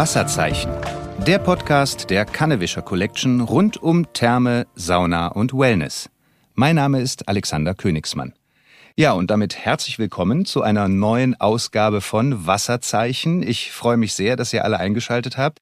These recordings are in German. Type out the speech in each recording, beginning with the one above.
Wasserzeichen. Der Podcast der Kannewischer Collection rund um Therme, Sauna und Wellness. Mein Name ist Alexander Königsmann. Ja, und damit herzlich willkommen zu einer neuen Ausgabe von Wasserzeichen. Ich freue mich sehr, dass ihr alle eingeschaltet habt.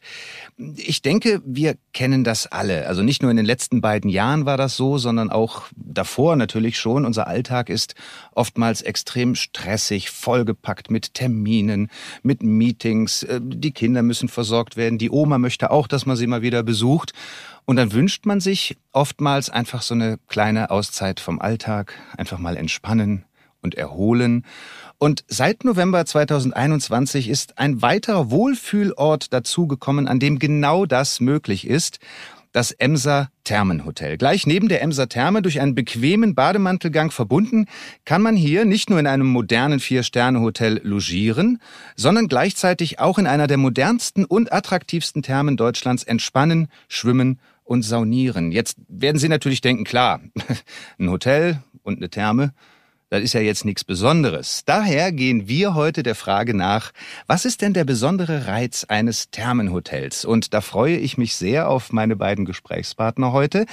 Ich denke, wir kennen das alle. Also nicht nur in den letzten beiden Jahren war das so, sondern auch davor natürlich schon. Unser Alltag ist oftmals extrem stressig, vollgepackt mit Terminen, mit Meetings. Äh, die Kinder müssen versorgt werden. Die Oma möchte auch, dass man sie mal wieder besucht. Und dann wünscht man sich oftmals einfach so eine kleine Auszeit vom Alltag, einfach mal entspannen, und erholen. Und seit November 2021 ist ein weiterer Wohlfühlort dazugekommen, an dem genau das möglich ist. Das Emser Thermenhotel. Gleich neben der Emser Therme durch einen bequemen Bademantelgang verbunden, kann man hier nicht nur in einem modernen Vier-Sterne-Hotel logieren, sondern gleichzeitig auch in einer der modernsten und attraktivsten Thermen Deutschlands entspannen, schwimmen und saunieren. Jetzt werden Sie natürlich denken, klar, ein Hotel und eine Therme, das ist ja jetzt nichts Besonderes. Daher gehen wir heute der Frage nach, was ist denn der besondere Reiz eines Thermenhotels? Und da freue ich mich sehr auf meine beiden Gesprächspartner heute.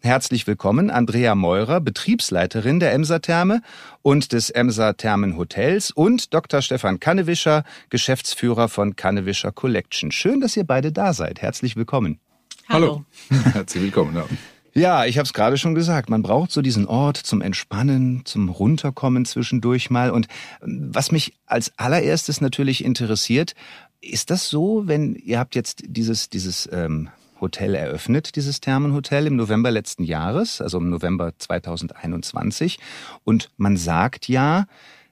Herzlich willkommen, Andrea Meurer, Betriebsleiterin der Emser Therme und des Emser Thermenhotels und Dr. Stefan Kannewischer, Geschäftsführer von Kannewischer Collection. Schön, dass ihr beide da seid. Herzlich willkommen. Hallo. Herzlich willkommen. Ja. Ja, ich habe es gerade schon gesagt. Man braucht so diesen Ort zum Entspannen, zum Runterkommen zwischendurch mal. Und ähm, was mich als allererstes natürlich interessiert, ist das so, wenn ihr habt jetzt dieses dieses ähm, Hotel eröffnet, dieses Thermenhotel im November letzten Jahres, also im November 2021, und man sagt ja,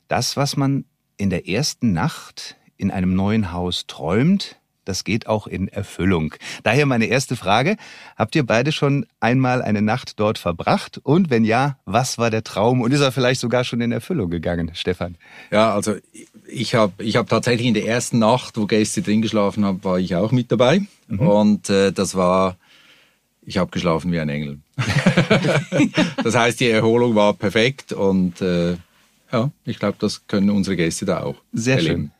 das, was man in der ersten Nacht in einem neuen Haus träumt, das geht auch in Erfüllung. Daher meine erste Frage. Habt ihr beide schon einmal eine Nacht dort verbracht? Und wenn ja, was war der Traum? Und ist er vielleicht sogar schon in Erfüllung gegangen, Stefan? Ja, also ich habe ich hab tatsächlich in der ersten Nacht, wo Gäste drin geschlafen haben, war ich auch mit dabei. Mhm. Und äh, das war, ich habe geschlafen wie ein Engel. das heißt, die Erholung war perfekt und äh, ja, ich glaube, das können unsere Gäste da auch. Sehr erleben. schön.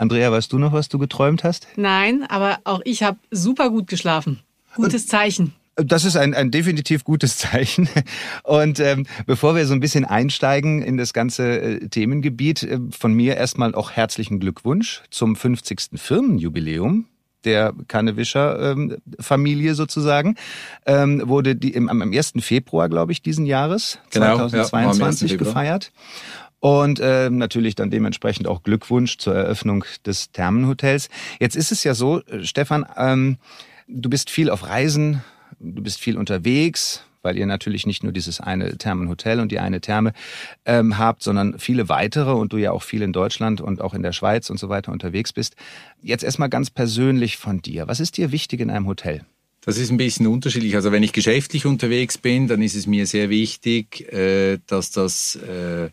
Andrea, weißt du noch, was du geträumt hast? Nein, aber auch ich habe super gut geschlafen. Gutes Zeichen. Das ist ein, ein definitiv gutes Zeichen. Und ähm, bevor wir so ein bisschen einsteigen in das ganze äh, Themengebiet, äh, von mir erstmal auch herzlichen Glückwunsch zum 50. Firmenjubiläum der Kannewischer ähm, Familie sozusagen, ähm, wurde die im, am 1. Februar, glaube ich, diesen Jahres, genau, 2022 ja, gefeiert. Und äh, natürlich dann dementsprechend auch Glückwunsch zur Eröffnung des Thermenhotels. Jetzt ist es ja so, äh, Stefan, ähm, du bist viel auf Reisen, du bist viel unterwegs, weil ihr natürlich nicht nur dieses eine Thermenhotel und die eine Therme ähm, habt, sondern viele weitere und du ja auch viel in Deutschland und auch in der Schweiz und so weiter unterwegs bist. Jetzt erstmal ganz persönlich von dir. Was ist dir wichtig in einem Hotel? Das ist ein bisschen unterschiedlich. Also wenn ich geschäftlich unterwegs bin, dann ist es mir sehr wichtig, äh, dass das äh,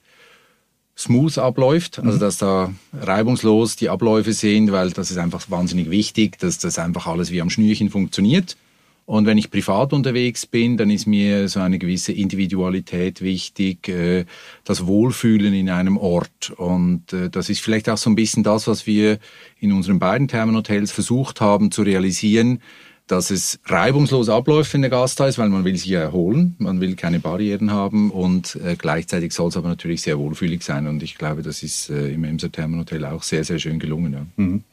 smooth abläuft, also mhm. dass da reibungslos die Abläufe sind, weil das ist einfach wahnsinnig wichtig, dass das einfach alles wie am Schnürchen funktioniert. Und wenn ich privat unterwegs bin, dann ist mir so eine gewisse Individualität wichtig, äh, das Wohlfühlen in einem Ort. Und äh, das ist vielleicht auch so ein bisschen das, was wir in unseren beiden Thermenhotels versucht haben zu realisieren, dass es reibungslos abläuft, wenn der Gast da ist, weil man will sich erholen, man will keine Barrieren haben und äh, gleichzeitig soll es aber natürlich sehr wohlfühlig sein und ich glaube, das ist äh, im Emser Thermenhotel auch sehr, sehr schön gelungen. Ja. Mhm.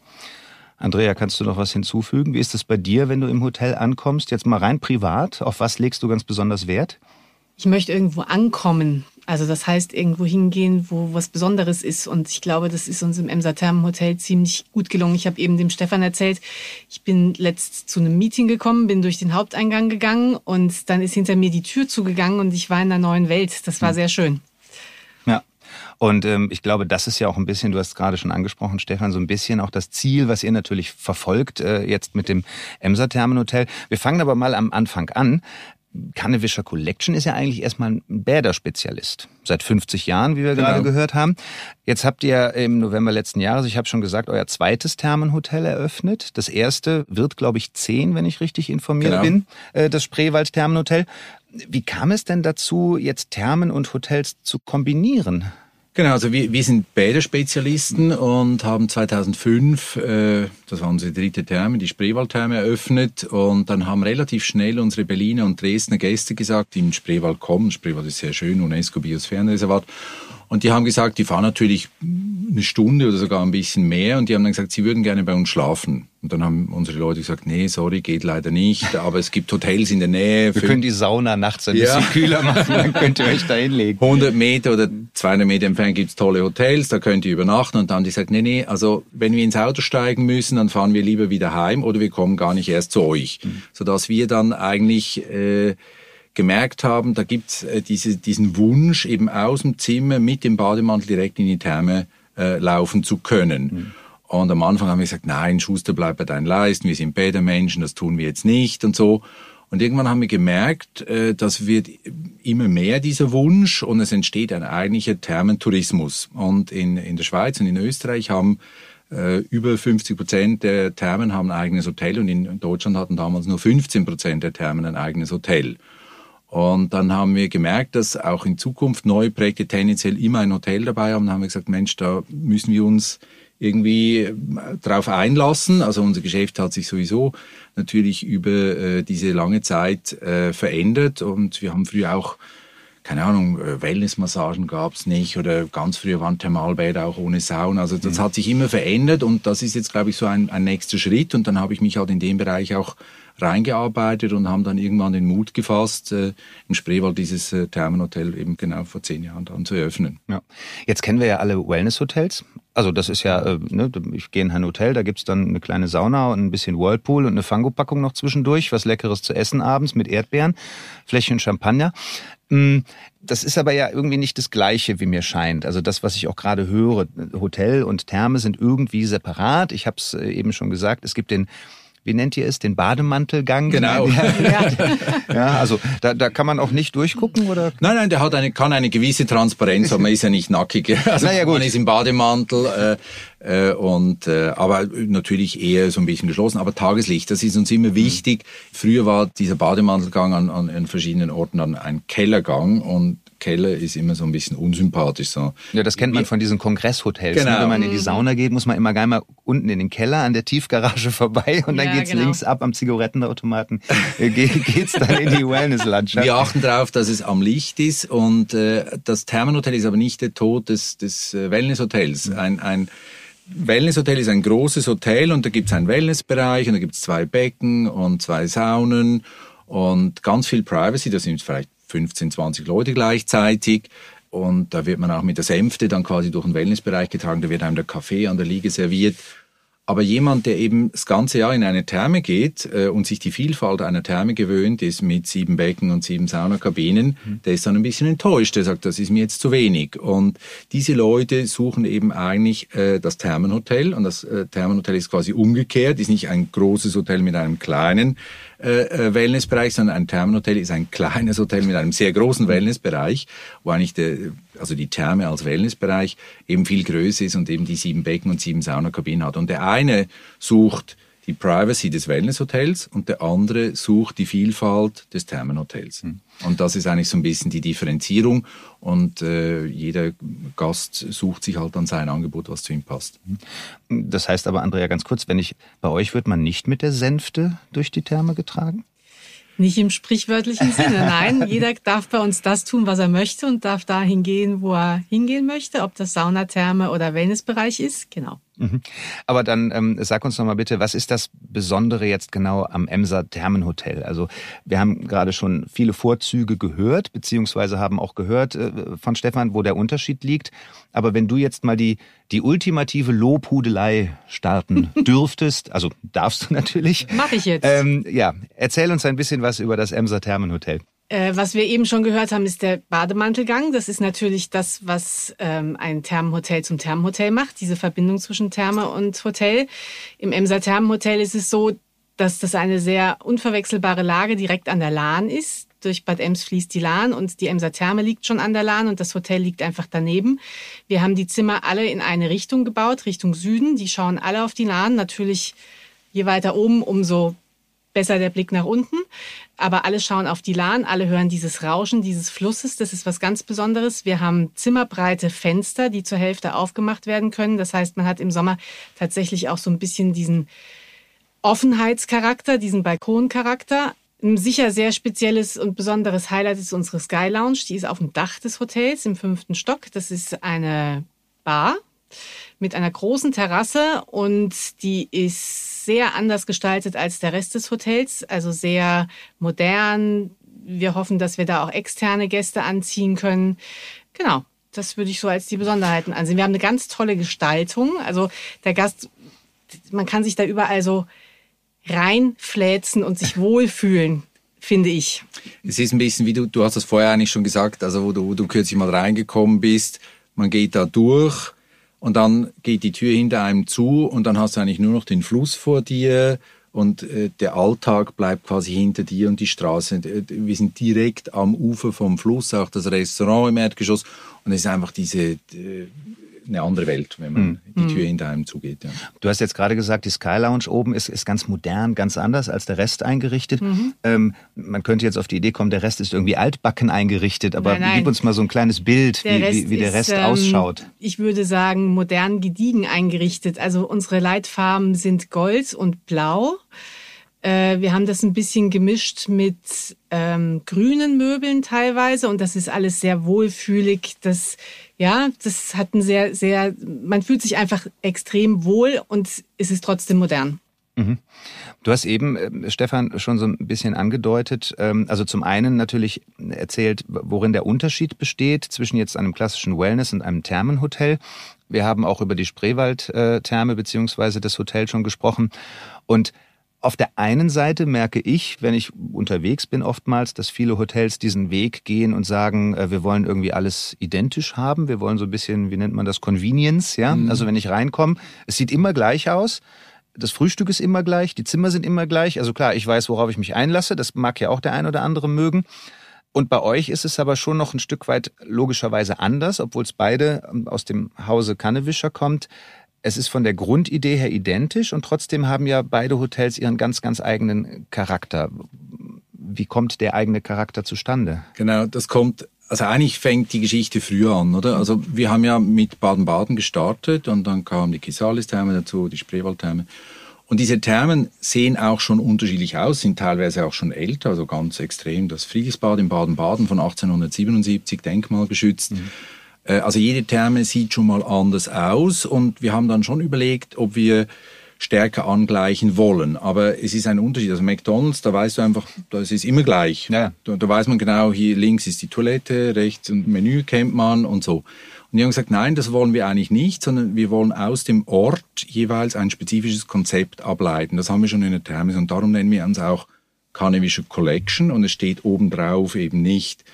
Andrea, kannst du noch was hinzufügen? Wie ist es bei dir, wenn du im Hotel ankommst? Jetzt mal rein privat. Auf was legst du ganz besonders Wert? Ich möchte irgendwo ankommen. Also das heißt, irgendwo hingehen, wo was Besonderes ist. Und ich glaube, das ist uns im Emser Thermenhotel ziemlich gut gelungen. Ich habe eben dem Stefan erzählt, ich bin letzt zu einem Meeting gekommen, bin durch den Haupteingang gegangen und dann ist hinter mir die Tür zugegangen und ich war in einer neuen Welt. Das war hm. sehr schön. Ja. Und ähm, ich glaube, das ist ja auch ein bisschen, du hast gerade schon angesprochen, Stefan, so ein bisschen auch das Ziel, was ihr natürlich verfolgt, äh, jetzt mit dem Emser Thermenhotel. Wir fangen aber mal am Anfang an. Kannewischer Collection ist ja eigentlich erstmal ein Bäderspezialist. Seit 50 Jahren, wie wir genau. gerade gehört haben. Jetzt habt ihr im November letzten Jahres, ich habe schon gesagt, euer zweites Thermenhotel eröffnet. Das erste wird, glaube ich, zehn, wenn ich richtig informiert genau. bin, äh, das Spreewald Thermenhotel. Wie kam es denn dazu, jetzt Thermen und Hotels zu kombinieren? Genau, also wir, wir sind Bäderspezialisten und haben 2005, äh, das war unsere dritte Therme, die Spreewaldtherme eröffnet und dann haben relativ schnell unsere Berliner und Dresdner Gäste gesagt, die in Spreewald kommen, Spreewald ist sehr schön, UNESCO Biosphärenreservat, und die haben gesagt, die fahren natürlich eine Stunde oder sogar ein bisschen mehr und die haben dann gesagt, sie würden gerne bei uns schlafen. Und dann haben unsere Leute gesagt, nee, sorry, geht leider nicht, aber es gibt Hotels in der Nähe. Wir können die Sauna nachts ein bisschen ja. kühler machen, dann könnt ihr euch da hinlegen. 100 Meter oder 200 Meter entfernt gibt's tolle Hotels, da könnt ihr übernachten. Und dann haben die gesagt, nee, nee, also wenn wir ins Auto steigen müssen, dann fahren wir lieber wieder heim oder wir kommen gar nicht erst zu euch. Mhm. Sodass wir dann eigentlich... Äh, gemerkt haben, da gibt's äh, diese, diesen Wunsch, eben aus dem Zimmer mit dem Bademantel direkt in die Therme äh, laufen zu können. Mhm. Und am Anfang haben wir gesagt, nein, Schuster, bleib bei deinen Leisten, wir sind Bädermenschen, das tun wir jetzt nicht und so. Und irgendwann haben wir gemerkt, äh, dass wird immer mehr dieser Wunsch und es entsteht ein eigentlicher Thermentourismus. Und in, in der Schweiz und in Österreich haben über 50 Prozent der Thermen haben ein eigenes Hotel und in Deutschland hatten damals nur 15 Prozent der Thermen ein eigenes Hotel. Und dann haben wir gemerkt, dass auch in Zukunft neue Projekte tendenziell immer ein Hotel dabei haben. Dann haben wir gesagt, Mensch, da müssen wir uns irgendwie äh, drauf einlassen. Also unser Geschäft hat sich sowieso natürlich über äh, diese lange Zeit äh, verändert und wir haben früher auch keine Ahnung, äh, Wellnessmassagen gab's nicht oder ganz früher waren Thermalbäder auch ohne Sauna. Also das mhm. hat sich immer verändert und das ist jetzt, glaube ich, so ein, ein nächster Schritt. Und dann habe ich mich halt in dem Bereich auch reingearbeitet und haben dann irgendwann den Mut gefasst, äh, im Spreewald dieses äh, Thermenhotel eben genau vor zehn Jahren dann zu eröffnen. Ja. Jetzt kennen wir ja alle Wellness-Hotels. Also das ist ja, äh, ne, ich gehe in ein Hotel, da gibt's dann eine kleine Sauna und ein bisschen Whirlpool und eine Fango-Packung noch zwischendurch, was Leckeres zu essen abends mit Erdbeeren, Fläschchen Champagner. Mm, das ist aber ja irgendwie nicht das Gleiche, wie mir scheint. Also das, was ich auch gerade höre, Hotel und Therme sind irgendwie separat. Ich habe es äh, eben schon gesagt, es gibt den wie nennt ihr es, den Bademantelgang? Genau. Ja, ja also da, da kann man auch nicht durchgucken, oder? Nein, nein, der hat eine, kann eine gewisse Transparenz, aber man ist ja nicht nackig. Also naja, gut. man ist im Bademantel äh, äh, und äh, aber natürlich eher so ein bisschen geschlossen. Aber Tageslicht, das ist uns immer wichtig. Früher war dieser Bademantelgang an, an, an verschiedenen Orten dann ein Kellergang und Keller ist immer so ein bisschen unsympathisch. So. Ja, das kennt man von diesen Kongresshotels. Ne? Genau. Wenn man in die Sauna geht, muss man immer gleich mal unten in den Keller an der Tiefgarage vorbei und dann ja, geht's genau. links ab am Zigarettenautomaten, äh, geht's dann in die Wellnesslandschaft. Wir achten darauf, dass es am Licht ist und äh, das Thermenhotel ist aber nicht der Tod des, des äh, Wellnesshotels. Mhm. Ein, ein Wellnesshotel ist ein großes Hotel und da gibt es einen Wellnessbereich und da gibt es zwei Becken und zwei Saunen und ganz viel Privacy. Da sind vielleicht 15, 20 Leute gleichzeitig. Und da wird man auch mit der Sänfte dann quasi durch den Wellnessbereich getragen. Da wird einem der Kaffee an der Liege serviert. Aber jemand, der eben das ganze Jahr in eine Therme geht äh, und sich die Vielfalt einer Therme gewöhnt ist mit sieben Becken und sieben Saunakabinen, mhm. der ist dann ein bisschen enttäuscht. Der sagt, das ist mir jetzt zu wenig. Und diese Leute suchen eben eigentlich äh, das Thermenhotel. Und das äh, Thermenhotel ist quasi umgekehrt, ist nicht ein großes Hotel mit einem kleinen äh, äh, Wellnessbereich, sondern ein Thermenhotel ist ein kleines Hotel mit einem sehr großen Wellnessbereich, wo eigentlich der, also die Therme als Wellnessbereich eben viel größer ist und eben die sieben Becken und sieben Saunakabinen hat. Und der eine sucht die Privacy des Wellnesshotels und der andere sucht die Vielfalt des Thermenhotels. Mhm. Und das ist eigentlich so ein bisschen die Differenzierung und äh, jeder Gast sucht sich halt dann sein Angebot, was zu ihm passt. Mhm. Das heißt aber, Andrea, ganz kurz, wenn ich bei euch wird man nicht mit der Sänfte durch die Therme getragen? Nicht im sprichwörtlichen Sinne, nein. Jeder darf bei uns das tun, was er möchte und darf dahin gehen, wo er hingehen möchte, ob das Sauna, Therme oder Wellnessbereich ist. Genau. Mhm. Aber dann ähm, sag uns noch mal bitte, was ist das Besondere jetzt genau am Emser Thermenhotel? Also wir haben gerade schon viele Vorzüge gehört, beziehungsweise haben auch gehört äh, von Stefan, wo der Unterschied liegt. Aber wenn du jetzt mal die, die ultimative Lobhudelei starten dürftest, also darfst du natürlich. Mach ich jetzt. Ähm, ja, erzähl uns ein bisschen was über das Emser Thermenhotel. Äh, was wir eben schon gehört haben, ist der Bademantelgang. Das ist natürlich das, was ähm, ein Thermenhotel zum Thermenhotel macht, diese Verbindung zwischen Therme und Hotel. Im Emser Thermenhotel ist es so, dass das eine sehr unverwechselbare Lage direkt an der Lahn ist. Durch Bad Ems fließt die Lahn und die Emser Therme liegt schon an der Lahn und das Hotel liegt einfach daneben. Wir haben die Zimmer alle in eine Richtung gebaut, Richtung Süden. Die schauen alle auf die Lahn. Natürlich je weiter oben, umso besser der Blick nach unten. Aber alle schauen auf die Lahn, alle hören dieses Rauschen dieses Flusses. Das ist was ganz Besonderes. Wir haben zimmerbreite Fenster, die zur Hälfte aufgemacht werden können. Das heißt, man hat im Sommer tatsächlich auch so ein bisschen diesen Offenheitscharakter, diesen Balkoncharakter. Ein sicher sehr spezielles und besonderes Highlight ist unsere Sky Lounge. Die ist auf dem Dach des Hotels im fünften Stock. Das ist eine Bar mit einer großen Terrasse und die ist sehr anders gestaltet als der Rest des Hotels, also sehr modern. Wir hoffen, dass wir da auch externe Gäste anziehen können. Genau, das würde ich so als die Besonderheiten ansehen. Wir haben eine ganz tolle Gestaltung. Also der Gast, man kann sich da überall so reinfläzen und sich wohlfühlen, finde ich. Es ist ein bisschen wie du, du hast das vorher eigentlich schon gesagt, also wo du, wo du kürzlich mal reingekommen bist, man geht da durch und dann geht die Tür hinter einem zu und dann hast du eigentlich nur noch den Fluss vor dir und äh, der Alltag bleibt quasi hinter dir und die Straße. Wir sind direkt am Ufer vom Fluss, auch das Restaurant im Erdgeschoss und es ist einfach diese äh, eine andere Welt, wenn man mhm. die Tür hinter einem zugeht. Ja. Du hast jetzt gerade gesagt, die Sky Lounge oben ist, ist ganz modern, ganz anders als der Rest eingerichtet. Mhm. Ähm, man könnte jetzt auf die Idee kommen, der Rest ist irgendwie altbacken eingerichtet, aber nein, nein. gib uns mal so ein kleines Bild, wie, wie, wie, der Rest ist, ähm, ausschaut. Ich würde sagen, modern gediegen eingerichtet. Also unsere Leitfarben sind Gold und Blau. Äh, wir haben das ein bisschen gemischt mit ähm, grünen Möbeln teilweise und das ist alles sehr wohlfühlig. Das ja, das hat ein sehr, sehr, man fühlt sich einfach extrem wohl und es ist trotzdem modern. Mhm. Du hast eben, äh, Stefan, schon so ein bisschen angedeutet, ähm, also zum einen natürlich erzählt, worin der Unterschied besteht zwischen jetzt einem klassischen Wellness und einem Thermenhotel. Wir haben auch über die Spreewald-Therme äh, beziehungsweise das Hotel schon gesprochen. Und auf der einen Seite merke ich, wenn ich unterwegs bin oftmals, dass viele Hotels diesen Weg gehen und sagen, äh, wir wollen irgendwie alles identisch haben. Wir wollen so ein bisschen, wie nennt man das, Convenience, ja? Mhm. Also wenn ich reinkomme, es sieht immer gleich aus. Das Frühstück ist immer gleich, die Zimmer sind immer gleich. Also klar, ich weiß, worauf ich mich einlasse. Das mag ja auch der ein oder andere mögen. Und bei euch ist es aber schon noch ein Stück weit logischerweise anders, obwohl es beide ähm, aus dem Hause Kannewischer kommt. Es ist von der Grundidee her identisch und trotzdem haben ja beide Hotels ihren ganz, ganz eigenen Charakter. Wie kommt der eigene Charakter zustande? Genau, das kommt, also eigentlich fängt die Geschichte früher an, oder? Also wir haben ja mit Baden-Baden gestartet und dann kamen die Kisalis-Therme dazu, die Spreewald-Therme. Und diese Thermen sehen auch schon unterschiedlich aus, sind teilweise auch schon älter, also ganz extrem. Das Friedrichsbad in Baden-Baden von 1877, denkmalgeschützt. Mhm. Äh, also jede Therme sieht schon mal anders aus und wir haben dann schon überlegt, ob wir stärker angleichen wollen. Aber es ist ein Unterschied. Also McDonalds, da weißt du einfach, das ist immer gleich. Ja. Da, da weiß man genau, hier links ist die Toilette, rechts ein Menü kennt man und so. Und die haben gesagt, nein, das wollen wir eigentlich nicht, sondern wir wollen aus dem Ort jeweils ein spezifisches Konzept ableiten. Das haben wir schon in der Therme und darum nennen wir uns auch Carnevische Collection und es steht obendrauf eben nicht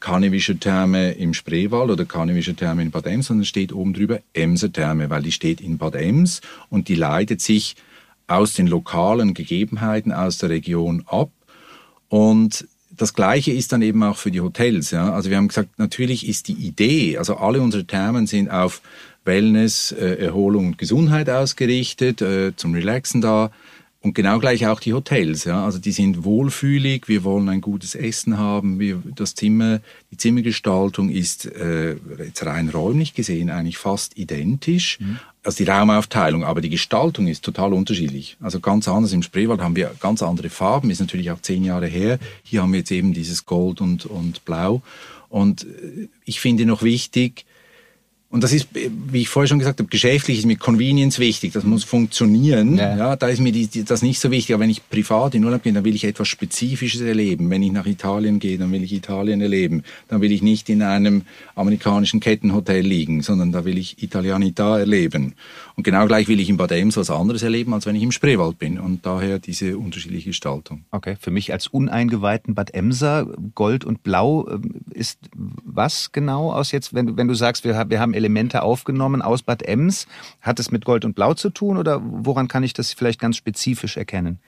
Karnevische Therme im Spreewald oder Karnevische Therme in Bad Ems, sondern steht oben drüber Emser Therme, weil die steht in Bad Ems und die leitet sich aus den lokalen Gegebenheiten aus der Region ab. Und das Gleiche ist dann eben auch für die Hotels. Ja? Also wir haben gesagt, natürlich ist die Idee, also alle unsere Thermen sind auf Wellness, äh, Erholung und Gesundheit ausgerichtet, äh, zum Relaxen da. Und genau gleich auch die Hotels, ja. Also die sind wohlfühlig, wir wollen ein gutes Essen haben, wir, das Zimmer, die Zimmergestaltung ist äh, jetzt rein räumlich gesehen eigentlich fast identisch. Mhm. Also die Raumaufteilung, aber die Gestaltung ist total unterschiedlich. Also ganz anders im Spreewald haben wir ganz andere Farben, ist natürlich auch zehn Jahre her. Hier haben wir jetzt eben dieses Gold und, und Blau. Und äh, ich finde noch wichtig, und das ist, wie ich vorher schon gesagt habe, geschäftlich ist mir Convenience wichtig. Das muss funktionieren. Ja. ja da ist mir die, die, das nicht so wichtig. Aber wenn ich privat in Urlaub gehe, dann will ich etwas Spezifisches erleben. Wenn ich nach Italien gehe, dann will ich Italien erleben. Dann will ich nicht in einem amerikanischen Kettenhotel liegen, sondern da will ich Italianita erleben. Und genau gleich will ich in Bad Ems was anderes erleben, als wenn ich im Spreewald bin. Und daher diese unterschiedliche Gestaltung. Okay, für mich als uneingeweihten Bad Emser, Gold und Blau ähm, ist was genau aus jetzt, wenn, wenn du sagst, wir, wir haben Elemente aufgenommen aus Bad Ems. Hat es mit Gold und Blau zu tun oder woran kann ich das vielleicht ganz spezifisch erkennen?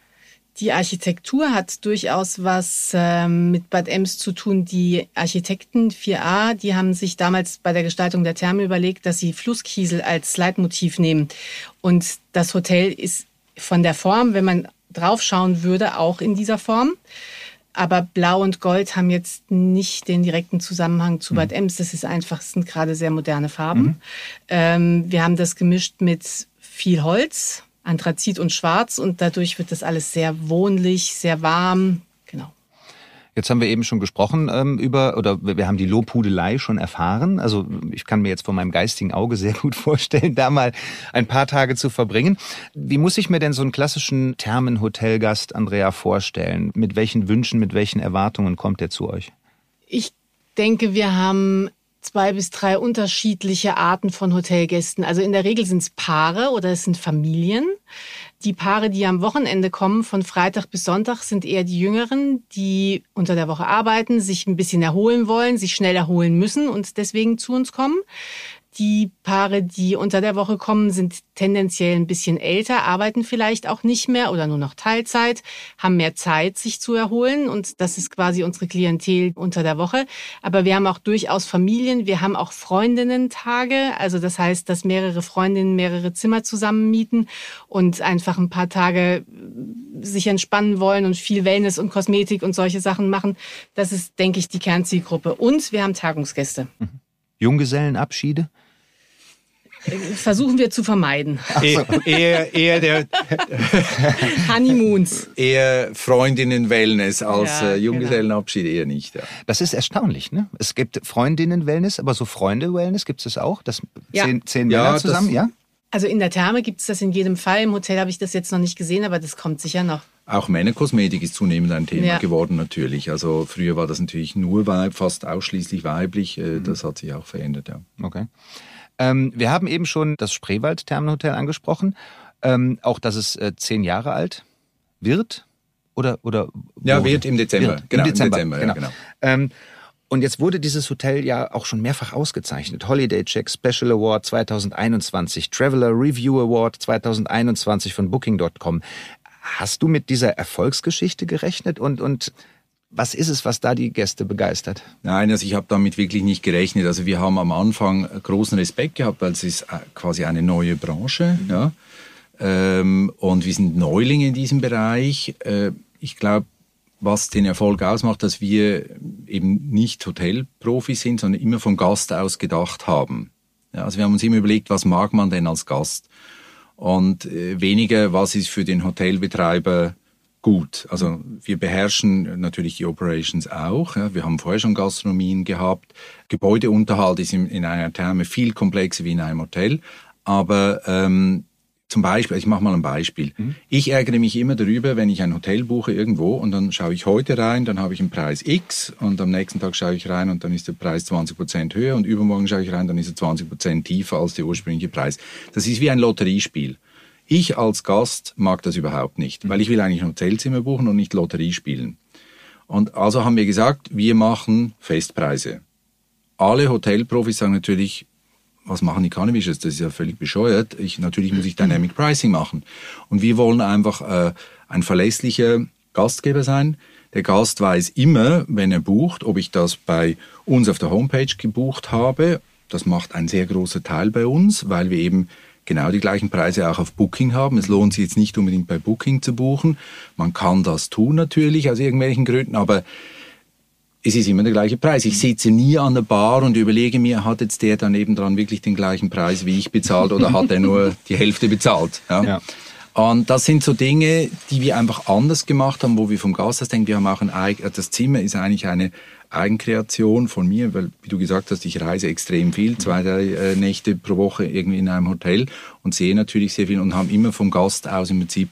Die Architektur hat durchaus was ähm, mit Bad Ems zu tun. Die Architekten 4a, die haben sich damals bei der Gestaltung der Therme überlegt, dass sie Flusskiesel als Leitmotiv nehmen. Und das Hotel ist von der Form, wenn man draufschauen würde, auch in dieser Form. Aber Blau und Gold haben jetzt nicht den direkten Zusammenhang zu Bad mhm. Ems. Das ist einfach, sind gerade sehr moderne Farben. Mhm. Ähm, wir haben das gemischt mit viel Holz, Anthrazit und Schwarz und dadurch wird das alles sehr wohnlich, sehr warm. Jetzt haben wir eben schon gesprochen ähm, über, oder wir haben die Lobhudelei schon erfahren. Also ich kann mir jetzt von meinem geistigen Auge sehr gut vorstellen, da mal ein paar Tage zu verbringen. Wie muss ich mir denn so einen klassischen Thermenhotelgast, Andrea, vorstellen? Mit welchen Wünschen, mit welchen Erwartungen kommt er zu euch? Ich denke, wir haben zwei bis drei unterschiedliche Arten von Hotelgästen. Also in der Regel sind es Paare oder es sind Familien. Die Paare, die am Wochenende kommen, von Freitag bis Sonntag, sind eher die Jüngeren, die unter der Woche arbeiten, sich ein bisschen erholen wollen, sich schnell erholen müssen und deswegen zu uns kommen. Die Paare, die unter der Woche kommen, sind tendenziell ein bisschen älter, arbeiten vielleicht auch nicht mehr oder nur noch Teilzeit, haben mehr Zeit, sich zu erholen. Und das ist quasi unsere Klientel unter der Woche. Aber wir haben auch durchaus Familien, wir haben auch Freundinnen-Tage. Also das heißt, dass mehrere Freundinnen mehrere Zimmer zusammen mieten und einfach ein paar Tage sich entspannen wollen und viel Wellness und Kosmetik und solche Sachen machen. Das ist, denke ich, die Kernzielgruppe. Und wir haben Tagungsgäste. Mhm. Junggesellenabschiede? Versuchen wir zu vermeiden. So. Eher, eher der Honeymoons. Eher Freundinnen-Wellness als ja, äh, genau. Junggesellenabschied eher nicht. Ja. Das ist erstaunlich, ne? Es gibt Freundinnen-Wellness, aber so Freunde-Wellness gibt es auch? Das ja. zehn, zehn ja, Männer zusammen, ja? Also in der Therme gibt es das in jedem Fall. Im Hotel habe ich das jetzt noch nicht gesehen, aber das kommt sicher noch. Auch Männerkosmetik ist zunehmend ein Thema ja. geworden natürlich. Also früher war das natürlich nur weib, fast ausschließlich weiblich. Äh, mhm. Das hat sich auch verändert, ja. Okay. Ähm, wir haben eben schon das Spreewald Thermenhotel angesprochen. Ähm, auch, dass es äh, zehn Jahre alt wird. Oder, oder ja, wird im Dezember. Wird. Genau, Im Dezember, im Dezember genau. Ja, genau. Ähm, und jetzt wurde dieses Hotel ja auch schon mehrfach ausgezeichnet. Holiday Check Special Award 2021, Traveler Review Award 2021 von Booking.com. Hast du mit dieser Erfolgsgeschichte gerechnet und, und was ist es, was da die Gäste begeistert? Nein, also ich habe damit wirklich nicht gerechnet. Also wir haben am Anfang großen Respekt gehabt, weil es ist äh, quasi eine neue Branche. Mhm. Ja? Ähm, und wir sind Neulinge in diesem Bereich. Äh, ich glaube, was den Erfolg ausmacht, dass wir eben nicht Hotelprofis sind, sondern immer vom Gast aus gedacht haben. Ja, also wir haben uns immer überlegt, was mag man denn als Gast? Und äh, weniger, was ist für den Hotelbetreiber gut. Also wir beherrschen natürlich die Operations auch. Wir haben vorher schon Gastronomien gehabt. Gebäudeunterhalt ist in, in einer Therme viel komplexer wie in einem Hotel. Aber ähm, zum Beispiel, ich mache mal ein Beispiel. Mhm. Ich ärgere mich immer darüber, wenn ich ein Hotel buche irgendwo und dann schaue ich heute rein, dann habe ich einen Preis X und am nächsten Tag schaue ich rein und dann ist der Preis 20 Prozent höher und übermorgen schaue ich rein, dann ist er 20 Prozent tiefer als der ursprüngliche Preis. Das ist wie ein Lotteriespiel. Ich als Gast mag das überhaupt nicht, weil ich will eigentlich ein Hotelzimmer buchen und nicht Lotterie spielen. Und also haben wir gesagt, wir machen Festpreise. Alle Hotelprofis sagen natürlich, was machen die Cannabis? Das ist ja völlig bescheuert. Ich, natürlich muss ich Dynamic Pricing machen. Und wir wollen einfach äh, ein verlässlicher Gastgeber sein. Der Gast weiß immer, wenn er bucht, ob ich das bei uns auf der Homepage gebucht habe. Das macht ein sehr großer Teil bei uns, weil wir eben genau die gleichen Preise auch auf Booking haben. Es lohnt sich jetzt nicht unbedingt bei Booking zu buchen. Man kann das tun natürlich aus irgendwelchen Gründen, aber es ist immer der gleiche Preis. Ich sitze nie an der Bar und überlege mir, hat jetzt der daneben dran wirklich den gleichen Preis wie ich bezahlt oder hat er nur die Hälfte bezahlt? Ja? ja. Und das sind so Dinge, die wir einfach anders gemacht haben, wo wir vom Gasthaus denken, wir haben auch ein das Zimmer ist eigentlich eine Eigenkreation von mir, weil, wie du gesagt hast, ich reise extrem viel, zwei, drei äh, Nächte pro Woche irgendwie in einem Hotel und sehe natürlich sehr viel und haben immer vom Gast aus im Prinzip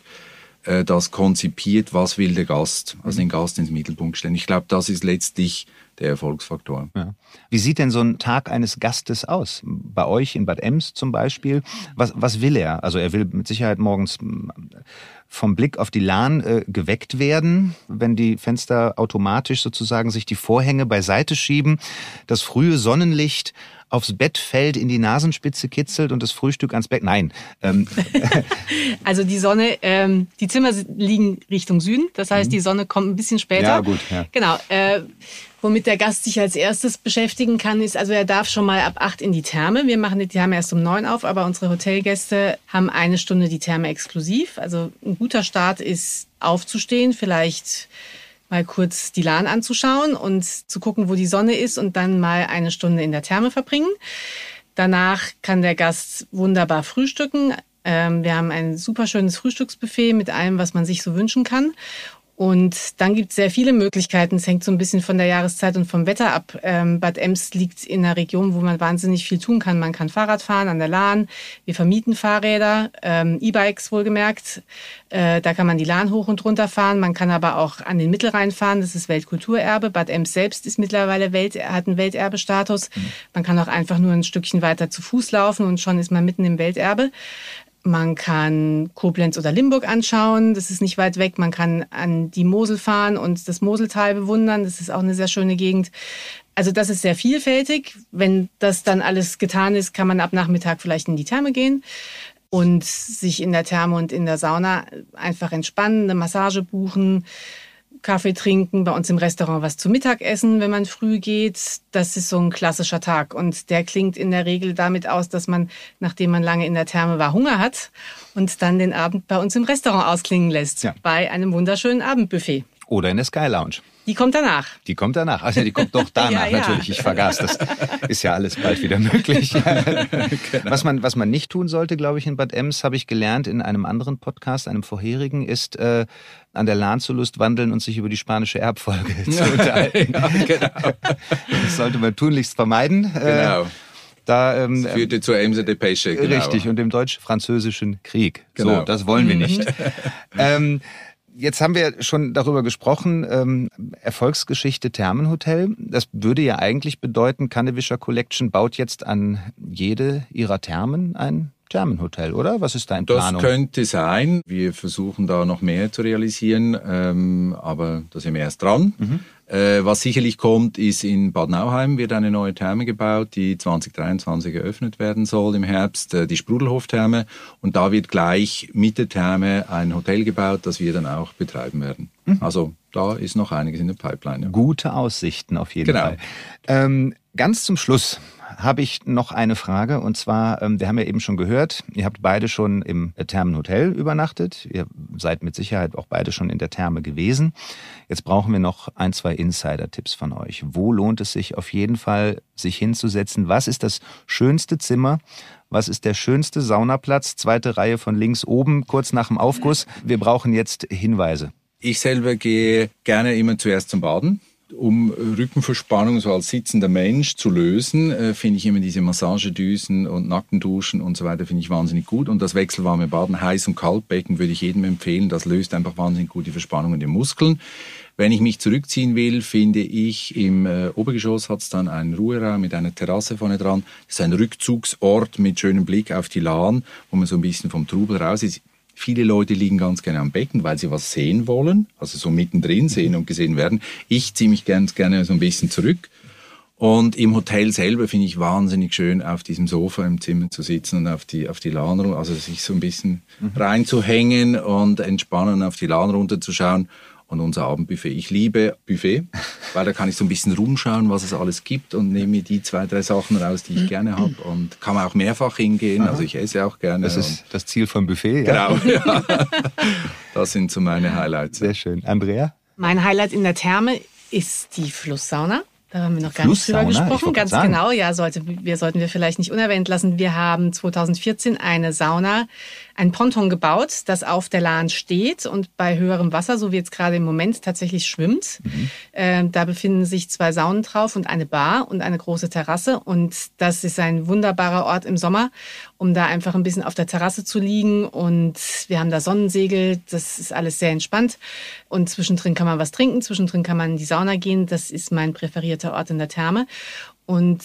äh, das konzipiert, was will der Gast, also den Gast ins Mittelpunkt stellen. Ich glaube, das ist letztlich der Erfolgsfaktor. Ja. Wie sieht denn so ein Tag eines Gastes aus? Bei euch in Bad Ems zum Beispiel. Was, was will er? Also er will mit Sicherheit morgens vom Blick auf die Lahn äh, geweckt werden, wenn die Fenster automatisch sozusagen sich die Vorhänge beiseite schieben, das frühe Sonnenlicht aufs Bett fällt, in die Nasenspitze kitzelt und das Frühstück ans Bett. Nein. Ähm. Also die Sonne, ähm, die Zimmer liegen Richtung Süden, das heißt, mhm. die Sonne kommt ein bisschen später. Ja, gut. Ja. Genau. Äh, Womit der Gast sich als erstes beschäftigen kann, ist, also er darf schon mal ab acht in die Therme. Wir machen die Therme erst um neun auf, aber unsere Hotelgäste haben eine Stunde die Therme exklusiv. Also ein guter Start ist aufzustehen, vielleicht mal kurz die Lahn anzuschauen und zu gucken, wo die Sonne ist und dann mal eine Stunde in der Therme verbringen. Danach kann der Gast wunderbar frühstücken. Ähm, wir haben ein super schönes Frühstücksbuffet mit allem, was man sich so wünschen kann. Und dann gibt es sehr viele Möglichkeiten. Es hängt so ein bisschen von der Jahreszeit und vom Wetter ab. Ähm, Bad Ems liegt in einer Region, wo man wahnsinnig viel tun kann. Man kann Fahrrad fahren an der Lahn. Wir vermieten Fahrräder, ähm, E-Bikes wohlgemerkt. Äh, da kann man die Lahn hoch und runter fahren. Man kann aber auch an den Mittelrhein fahren. Das ist Weltkulturerbe. Bad Ems selbst ist mittlerweile Welt, hat einen Welterbestatus. Mhm. Man kann auch einfach nur ein Stückchen weiter zu Fuß laufen und schon ist man mitten im Welterbe. Man kann Koblenz oder Limburg anschauen, das ist nicht weit weg. Man kann an die Mosel fahren und das Moseltal bewundern, das ist auch eine sehr schöne Gegend. Also das ist sehr vielfältig. Wenn das dann alles getan ist, kann man ab Nachmittag vielleicht in die Therme gehen und sich in der Therme und in der Sauna einfach entspannen, eine Massage buchen, Kaffee trinken, bei uns im Restaurant was zu Mittag essen, wenn man früh geht. Das ist so ein klassischer Tag. Und der klingt in der Regel damit aus, dass man, nachdem man lange in der Therme war, Hunger hat und dann den Abend bei uns im Restaurant ausklingen lässt. Ja. Bei einem wunderschönen Abendbuffet. Oder in der Sky Lounge. Die kommt danach. Die kommt danach. Also die kommt doch danach ja, ja. natürlich. Ich vergaß das. Ist ja alles bald wieder möglich. genau. Was man was man nicht tun sollte, glaube ich, in Bad Ems, habe ich gelernt in einem anderen Podcast, einem vorherigen, ist äh, an der Lahn zu Lust wandeln und sich über die spanische Erbfolge zu unterhalten. ja, genau. Das sollte man tunlichst vermeiden. Äh, genau. Da, ähm, das führte zur Emse de Pêche. Genau. Richtig, und dem deutsch-französischen Krieg. Genau. So, das wollen wir nicht. ähm, Jetzt haben wir schon darüber gesprochen, ähm, Erfolgsgeschichte Thermenhotel. Das würde ja eigentlich bedeuten, Kannewischer Collection baut jetzt an jede ihrer Thermen ein Thermenhotel, oder? Was ist da in Planung? Das könnte sein. Wir versuchen da noch mehr zu realisieren, ähm, aber da sind wir erst dran. Mhm. Äh, was sicherlich kommt, ist in Bad Nauheim wird eine neue Therme gebaut, die 2023 eröffnet werden soll im Herbst, äh, die Sprudelhof-Therme. Und da wird gleich mit der Therme ein Hotel gebaut, das wir dann auch betreiben werden. Mhm. Also da ist noch einiges in der Pipeline. Ja. Gute Aussichten auf jeden genau. Fall. Ähm, ganz zum Schluss habe ich noch eine Frage und zwar, ähm, wir haben ja eben schon gehört, ihr habt beide schon im Thermenhotel übernachtet. Ihr seid mit Sicherheit auch beide schon in der Therme gewesen. Jetzt brauchen wir noch ein, zwei Insider-Tipps von euch. Wo lohnt es sich auf jeden Fall, sich hinzusetzen? Was ist das schönste Zimmer? Was ist der schönste Saunaplatz? Zweite Reihe von links oben, kurz nach dem Aufguss. Wir brauchen jetzt Hinweise. Ich selber gehe gerne immer zuerst zum Baden um Rückenverspannung so als sitzender Mensch zu lösen, äh, finde ich immer diese Massagedüsen und Nackenduschen und so weiter finde ich wahnsinnig gut. Und das wechselwarme Baden, Heiß- und Kaltbecken würde ich jedem empfehlen. Das löst einfach wahnsinnig gut die Verspannung in den Muskeln. Wenn ich mich zurückziehen will, finde ich, im äh, Obergeschoss hat es dann einen Ruheraum mit einer Terrasse vorne dran. Das ist ein Rückzugsort mit schönem Blick auf die Lahn, wo man so ein bisschen vom Trubel raus ist. Viele Leute liegen ganz gerne am Becken, weil sie was sehen wollen, also so mittendrin sehen und gesehen werden. Ich ziehe mich ganz gerne so ein bisschen zurück. Und im Hotel selber finde ich wahnsinnig schön, auf diesem Sofa im Zimmer zu sitzen und auf die, auf die Lahn, also sich so ein bisschen mhm. reinzuhängen und entspannen auf die Lahn runterzuschauen und unser Abendbuffet. Ich liebe Buffet, weil da kann ich so ein bisschen rumschauen, was es alles gibt und nehme mir die zwei, drei Sachen raus, die ich gerne habe und kann auch mehrfach hingehen. Aha. Also ich esse auch gerne. Das ist das Ziel vom Buffet, ja? Genau, ja. Das sind so meine Highlights. Sehr schön. Andrea? Mein Highlight in der Therme ist die Flusssauna. Da haben wir noch gar nicht drüber gesprochen. Ganz genau, ja, sollte, wir sollten wir vielleicht nicht unerwähnt lassen. Wir haben 2014 eine Sauna ein Ponton gebaut, das auf der Lahn steht und bei höherem Wasser, so wie jetzt gerade im Moment, tatsächlich schwimmt. Mhm. Äh, da befinden sich zwei Saunen drauf und eine Bar und eine große Terrasse. Und das ist ein wunderbarer Ort im Sommer, um da einfach ein bisschen auf der Terrasse zu liegen. Und wir haben da Sonnensegel, das ist alles sehr entspannt. Und zwischendrin kann man was trinken, zwischendrin kann man in die Sauna gehen. Das ist mein präferierter Ort in der Therme. Und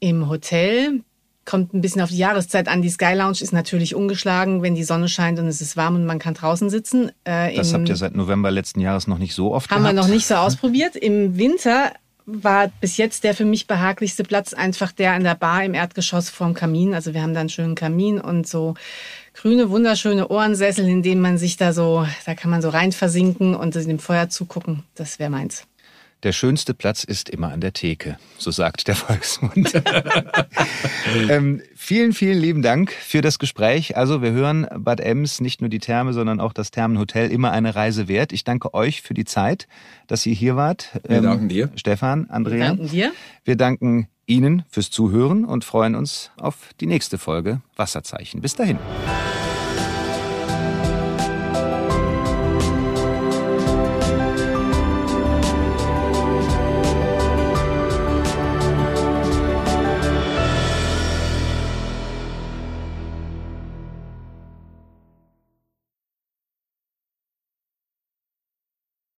im Hotel kommt ein bisschen auf die Jahreszeit an. Die Sky Lounge ist natürlich ungeschlagen, wenn die Sonne scheint und es ist warm und man kann draußen sitzen. Äh, das habt ihr seit November letzten Jahres noch nicht so oft Haben gehabt. wir noch nicht so ausprobiert. Im Winter war bis jetzt der für mich behaglichste Platz einfach der an der Bar im Erdgeschoss vorm Kamin. Also wir haben da einen schönen Kamin und so grüne, wunderschöne Ohrensessel, in denen man sich da so, da kann man so rein versinken und dem Feuer zugucken. Das wäre meins. Der schönste Platz ist immer an der Theke, so sagt der Volksmund. ähm, vielen, vielen lieben Dank für das Gespräch. Also wir hören Bad Ems, nicht nur die Therme, sondern auch das Thermenhotel, immer eine Reise wert. Ich danke euch für die Zeit, dass ihr hier wart. Wir ähm, danken dir. Stefan, Andrea. Wir danken dir. Wir danken Ihnen fürs Zuhören und freuen uns auf die nächste Folge Wasserzeichen. Bis dahin.